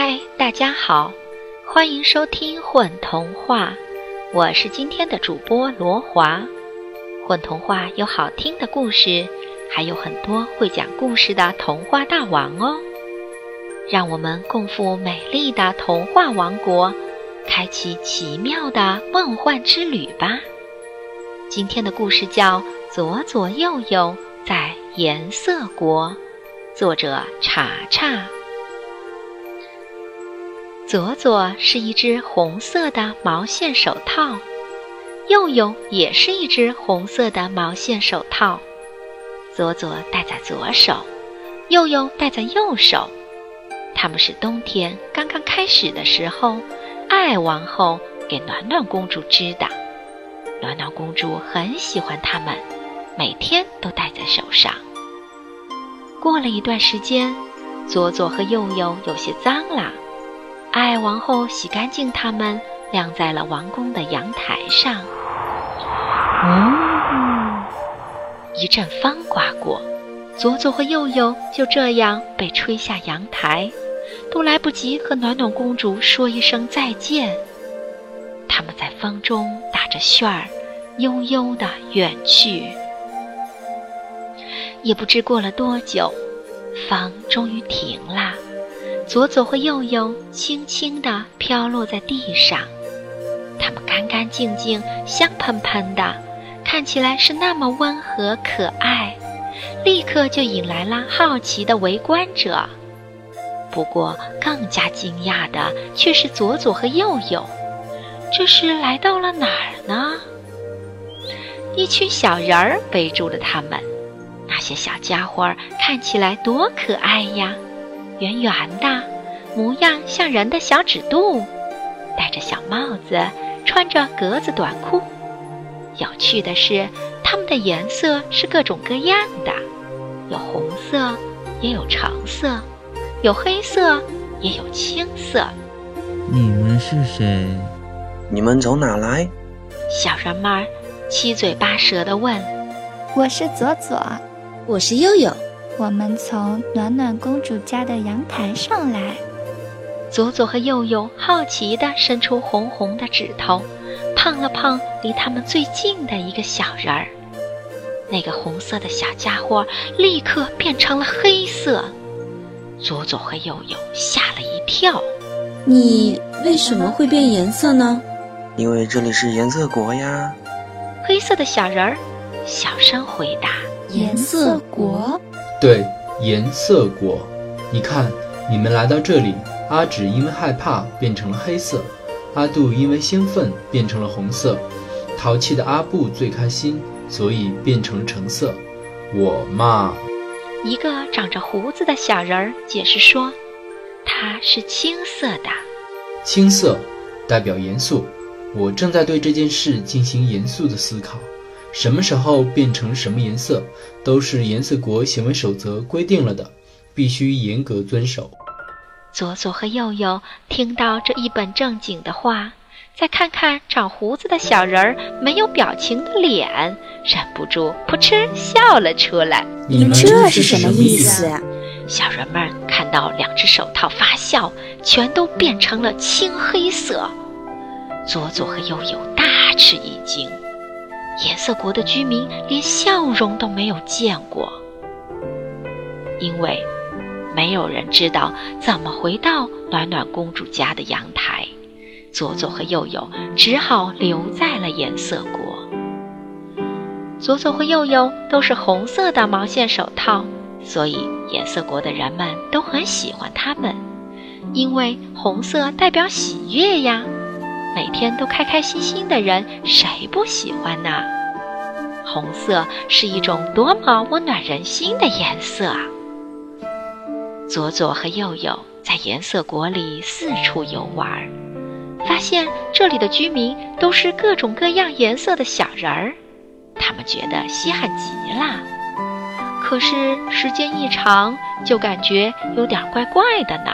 嗨，大家好，欢迎收听混童话，我是今天的主播罗华。混童话有好听的故事，还有很多会讲故事的童话大王哦。让我们共赴美丽的童话王国，开启奇妙的梦幻之旅吧。今天的故事叫《左左右右在颜色国》，作者查查。左左是一只红色的毛线手套，右右也是一只红色的毛线手套。左左戴在左手，右右戴在右手。他们是冬天刚刚开始的时候，爱王后给暖暖公主织的。暖暖公主很喜欢它们，每天都戴在手上。过了一段时间，左左和右右有些脏了。爱王后洗干净它们，晾在了王宫的阳台上。一阵风刮过，左左和右右就这样被吹下阳台，都来不及和暖暖公主说一声再见。他们在风中打着旋儿，悠悠地远去。也不知过了多久，风终于停了。左左和右右轻轻地飘落在地上，它们干干净净、香喷喷的，看起来是那么温和可爱，立刻就引来了好奇的围观者。不过，更加惊讶的却是左左和右右，这是来到了哪儿呢？一群小人儿围住了他们，那些小家伙看起来多可爱呀！圆圆的，模样像人的小指肚，戴着小帽子，穿着格子短裤。有趣的是，它们的颜色是各种各样的，有红色，也有橙色，有黑色，也有青色。你们是谁？你们从哪来？小人们七嘴八舌地问。我是左左，我是悠悠。我们从暖暖公主家的阳台上来。左左和右右好奇地伸出红红的指头，碰了碰离他们最近的一个小人儿。那个红色的小家伙立刻变成了黑色。左左和右右吓了一跳。你为什么会变颜色呢？因为这里是颜色国呀。黑色的小人儿小声回答：“颜色国。”对，颜色果，你看，你们来到这里，阿芷因为害怕变成了黑色，阿杜因为兴奋变成了红色，淘气的阿布最开心，所以变成了橙色。我嘛，一个长着胡子的小人儿解释说，它是青色的。青色代表严肃，我正在对这件事进行严肃的思考。什么时候变成什么颜色，都是颜色国行为守则规定了的，必须严格遵守。左左和右右听到这一本正经的话，再看看长胡子的小人儿没有表情的脸，忍不住扑哧笑了出来。你们这是什么意思呀？小人们看到两只手套发笑，全都变成了青黑色。左左和右右大吃一惊。颜色国的居民连笑容都没有见过，因为没有人知道怎么回到暖暖公主家的阳台。左左和右右只好留在了颜色国。左左和右右都是红色的毛线手套，所以颜色国的人们都很喜欢他们，因为红色代表喜悦呀。每天都开开心心的人，谁不喜欢呢？红色是一种多么温暖人心的颜色啊！左左和右右在颜色国里四处游玩，发现这里的居民都是各种各样颜色的小人儿，他们觉得稀罕极了。可是时间一长，就感觉有点怪怪的呢。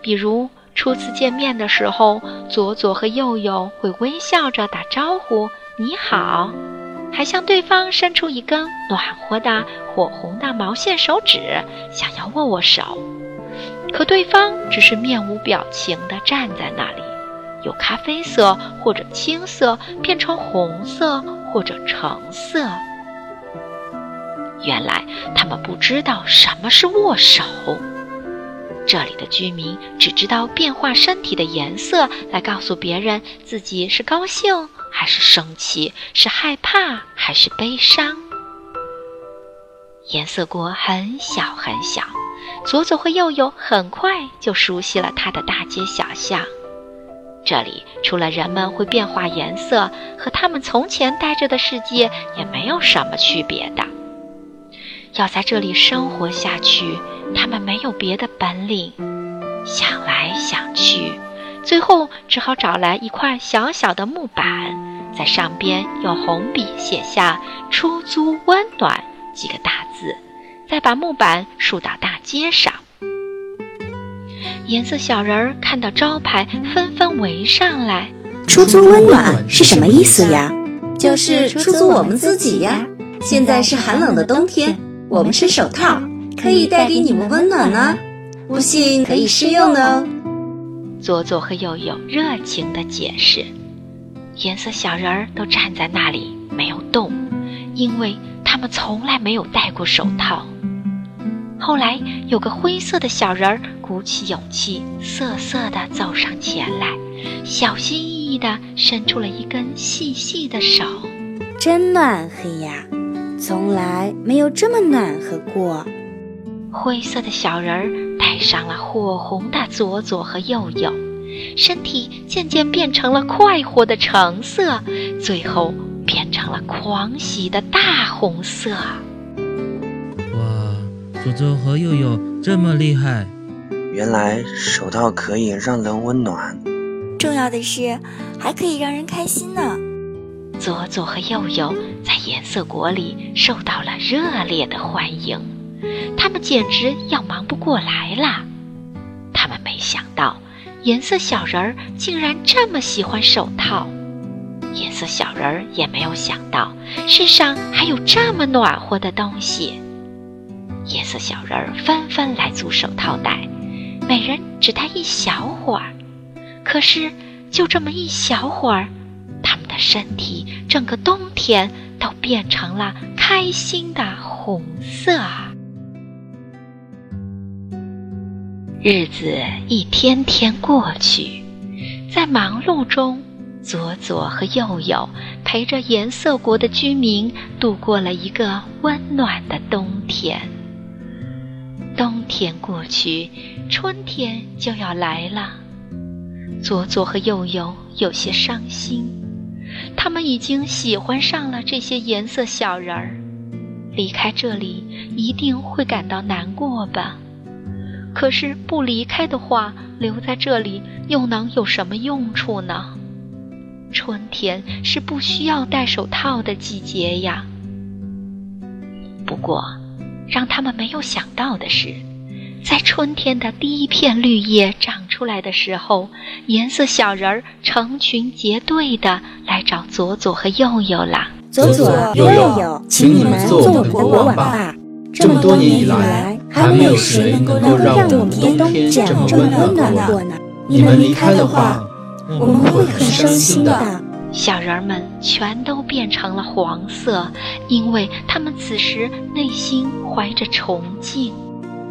比如。初次见面的时候，左左和右右会微笑着打招呼：“你好。”还向对方伸出一根暖和的火红的毛线手指，想要握握手。可对方只是面无表情地站在那里，由咖啡色或者青色变成红色或者橙色。原来他们不知道什么是握手。这里的居民只知道变化身体的颜色来告诉别人自己是高兴还是生气，是害怕还是悲伤。颜色国很小很小，左左和右右很快就熟悉了它的大街小巷。这里除了人们会变化颜色，和他们从前待着的世界也没有什么区别的。要在这里生活下去，他们没有别的本领。想来想去，最后只好找来一块小小的木板，在上边用红笔写下“出租温暖”几个大字，再把木板竖到大街上。颜色小人儿看到招牌，纷纷围上来。出租温暖是什么意思呀？就是出租我们自己呀。现在是寒冷的冬天。我们是手套，可以带给你们温暖呢。不信可以试用哦。左左和右右热情地解释。颜色小人儿都站在那里没有动，因为他们从来没有戴过手套。后来有个灰色的小人儿鼓起勇气，瑟瑟地走上前来，小心翼翼地伸出了一根细细的手。真暖和呀！从来没有这么暖和过。灰色的小人儿戴上了火红的左左和右右，身体渐渐变成了快活的橙色，最后变成了狂喜的大红色。哇，左左和右右这么厉害！原来手套可以让人温暖，重要的是还可以让人开心呢。左左和右右在颜色国里受到了热烈的欢迎，他们简直要忙不过来了。他们没想到颜色小人儿竟然这么喜欢手套，颜色小人儿也没有想到世上还有这么暖和的东西。颜色小人儿纷纷来租手套戴，每人只戴一小会儿，可是就这么一小会儿。他们的身体整个冬天都变成了开心的红色。日子一天天过去，在忙碌中，左左和右右陪着颜色国的居民度过了一个温暖的冬天。冬天过去，春天就要来了。左左和右右有些伤心。他们已经喜欢上了这些颜色小人儿，离开这里一定会感到难过吧？可是不离开的话，留在这里又能有什么用处呢？春天是不需要戴手套的季节呀。不过，让他们没有想到的是。在春天的第一片绿叶长出来的时候，颜色小人儿成群结队的来找左左和右右了。左左右右，请你们做我们的国王吧！这么多年以来，还没有谁能够让我们冬天这么温暖过呢。你们离开的话，我们会很伤心的。小人儿们全都变成了黄色，因为他们此时内心怀着崇敬。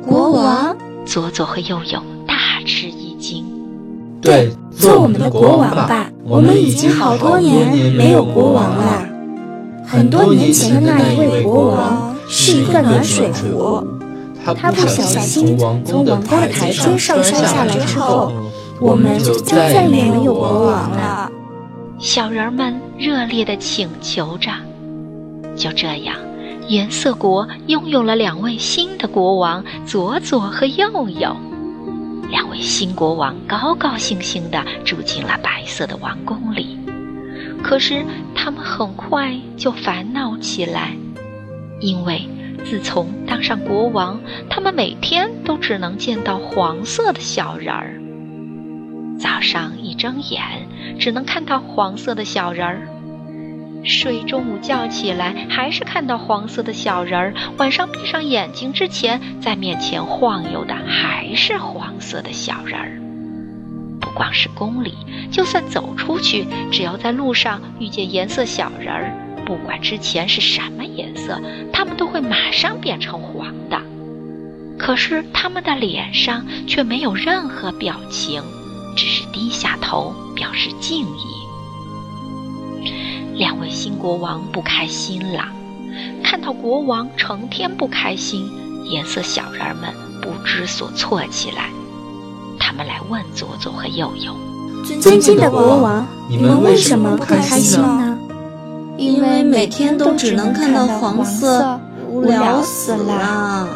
国王，左左和右右大吃惊。对，做我们的国王吧！我们已经好多年没有国王了。很多年前的那一位国王是一个暖水壶，他不小心从王宫的台阶上摔下来之后，我们就再也没有国王了。小人们热烈地请求着，就这样。颜色国拥有了两位新的国王，左左和右右。两位新国王高高兴兴地住进了白色的王宫里。可是他们很快就烦恼起来，因为自从当上国王，他们每天都只能见到黄色的小人儿。早上一睁眼，只能看到黄色的小人儿。睡中午觉起来，还是看到黄色的小人儿；晚上闭上眼睛之前，在面前晃悠的还是黄色的小人儿。不光是宫里，就算走出去，只要在路上遇见颜色小人儿，不管之前是什么颜色，他们都会马上变成黄的。可是他们的脸上却没有任何表情，只是低下头表示敬意。两位新国王不开心了，看到国王成天不开心，颜色小人们不知所措起来。他们来问左左和右右：“尊敬的国王，你们为什么不开心呢？”“因为每天都只能看到黄色，无聊死了。”“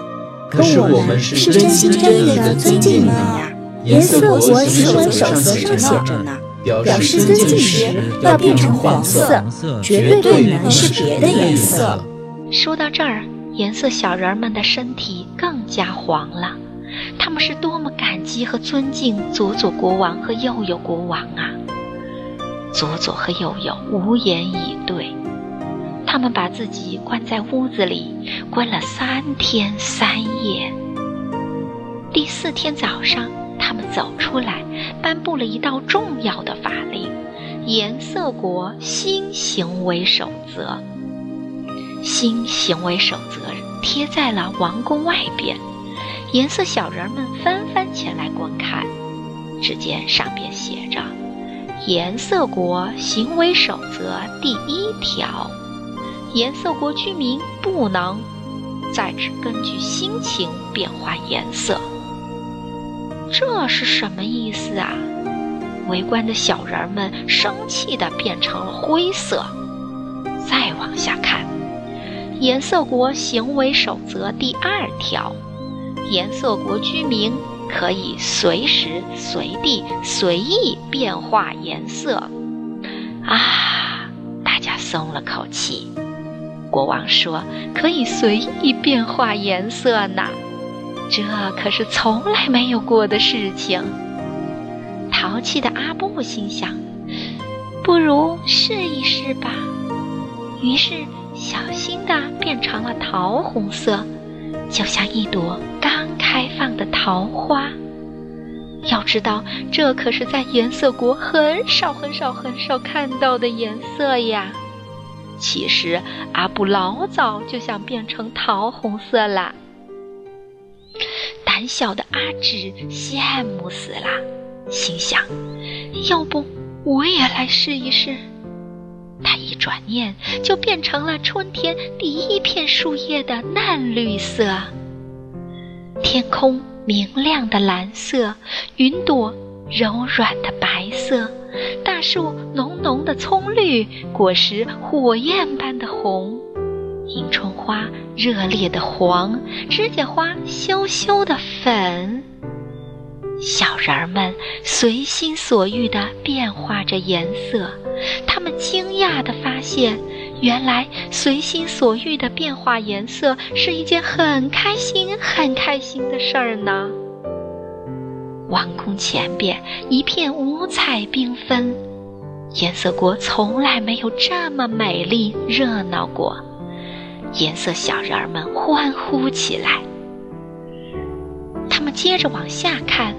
可是我们是真心真意的尊敬你们呀！颜色国行为守则上写着呢。”表示尊敬时要变成黄色，绝对不能是别的颜色。说到这儿，颜色小人们的身体更加黄了。他们是多么感激和尊敬佐佐国王和佑佑国王啊！佐佐和佑佑无言以对。他们把自己关在屋子里，关了三天三夜。第四天早上。他们走出来，颁布了一道重要的法令——颜色国新行为守则。新行为守则贴在了王宫外边，颜色小人们纷纷前来观看。只见上边写着：“颜色国行为守则第一条，颜色国居民不能再只根据心情变化颜色。”这是什么意思啊？围观的小人们生气的变成了灰色。再往下看，颜色国行为守则第二条：颜色国居民可以随时随地随意变化颜色。啊，大家松了口气。国王说：“可以随意变化颜色呢。”这可是从来没有过的事情。淘气的阿布心想：“不如试一试吧。”于是小心地变成了桃红色，就像一朵刚开放的桃花。要知道，这可是在颜色国很少、很少、很少看到的颜色呀。其实，阿布老早就想变成桃红色啦。胆小的阿芷羡慕死了，心想：要不我也来试一试？他一转念就变成了春天第一片树叶的嫩绿色，天空明亮的蓝色，云朵柔软的白色，大树浓浓的葱绿，果实火焰般的红。迎春花热烈的黄，指甲花羞羞的粉。小人儿们随心所欲地变化着颜色，他们惊讶地发现，原来随心所欲地变化颜色是一件很开心、很开心的事儿呢。王宫前边一片五彩缤纷，颜色国从来没有这么美丽热闹过。颜色小人儿们欢呼起来。他们接着往下看，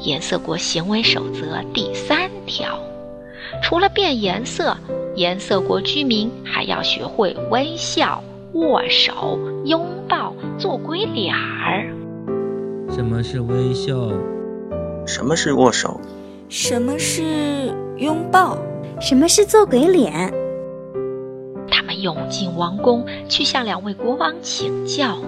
颜色国行为守则第三条：除了变颜色，颜色国居民还要学会微笑、握手、拥抱、做鬼脸儿。什么是微笑？什么是握手？什么是拥抱？什么是做鬼脸？涌进王宫去向两位国王请教。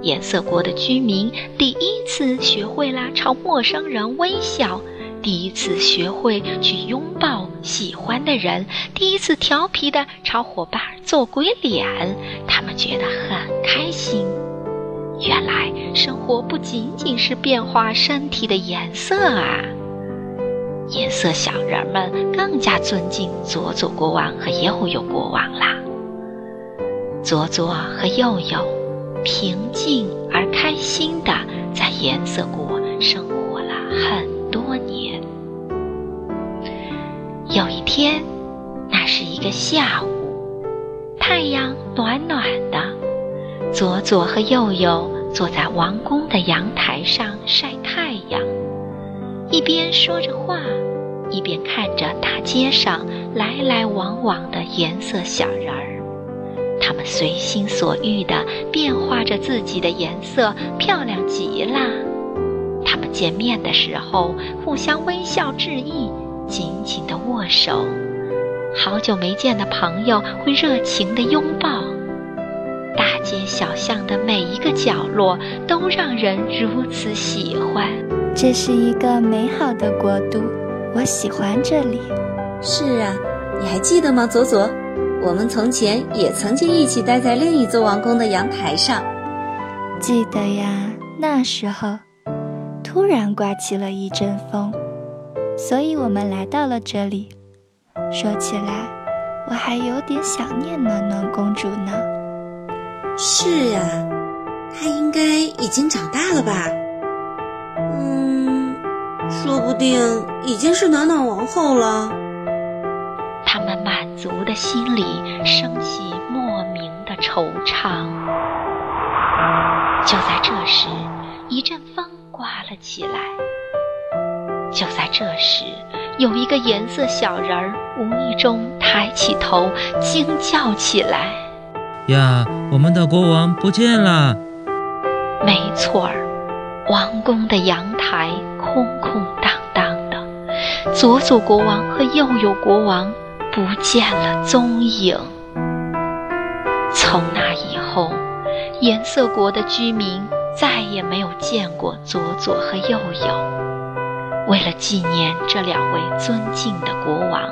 颜色国的居民第一次学会了朝陌生人微笑，第一次学会去拥抱喜欢的人，第一次调皮的朝伙伴做鬼脸。他们觉得很开心。原来生活不仅仅是变化身体的颜色啊！颜色小人们更加尊敬佐佐国王和佑佑国王啦。左左和右右平静而开心地在颜色国生活了很多年。有一天，那是一个下午，太阳暖暖的，左左和右右坐在王宫的阳台上晒太阳，一边说着话，一边看着大街上来来往往的颜色小人儿。他们随心所欲地变化着自己的颜色，漂亮极了。他们见面的时候互相微笑致意，紧紧地握手。好久没见的朋友会热情地拥抱。大街小巷的每一个角落都让人如此喜欢。这是一个美好的国度，我喜欢这里。是啊，你还记得吗，左左？我们从前也曾经一起待在另一座王宫的阳台上，记得呀。那时候，突然刮起了一阵风，所以我们来到了这里。说起来，我还有点想念暖暖公主呢。是啊，她应该已经长大了吧？嗯，说不定已经是暖暖王后了。的心里升起莫名的惆怅。就在这时，一阵风刮了起来。就在这时，有一个颜色小人儿无意中抬起头，惊叫起来：“呀，我们的国王不见了！”没错儿，王宫的阳台空空荡荡的，左左国王和右右国王。不见了踪影。从那以后，颜色国的居民再也没有见过左左和右右。为了纪念这两位尊敬的国王，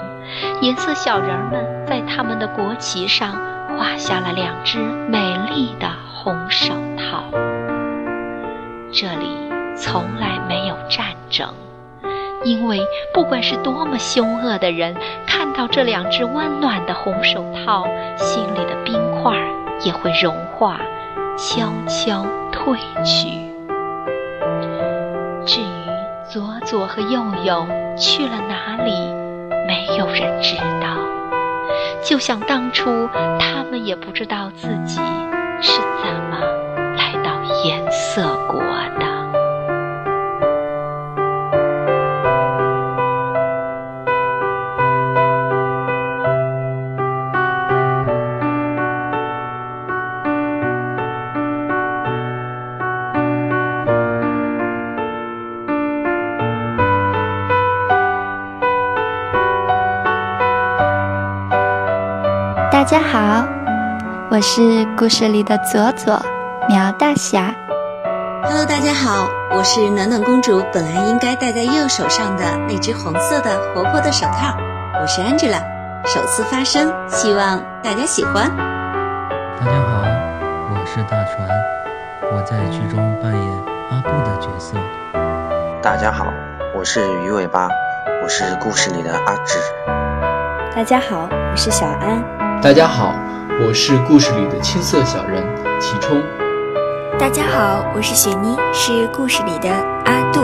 颜色小人们在他们的国旗上画下了两只美丽的红手套。这里从来没有战争。因为不管是多么凶恶的人，到这两只温暖的红手套，心里的冰块也会融化，悄悄褪去。至于左左和右右去了哪里，没有人知道。就像当初，他们也不知道自己是怎么来到颜色国的。家好，我是故事里的左左苗大侠。Hello，大家好，我是暖暖公主，本来应该戴在右手上的那只红色的活泼的手套。我是 Angela，首次发声，希望大家喜欢。大家好，我是大船，我在剧中扮演阿布的角色。大家好，我是鱼尾巴，我是故事里的阿志。大家好，我是小安。大家好，我是故事里的青涩小人齐冲。大家好，我是雪妮，是故事里的阿杜。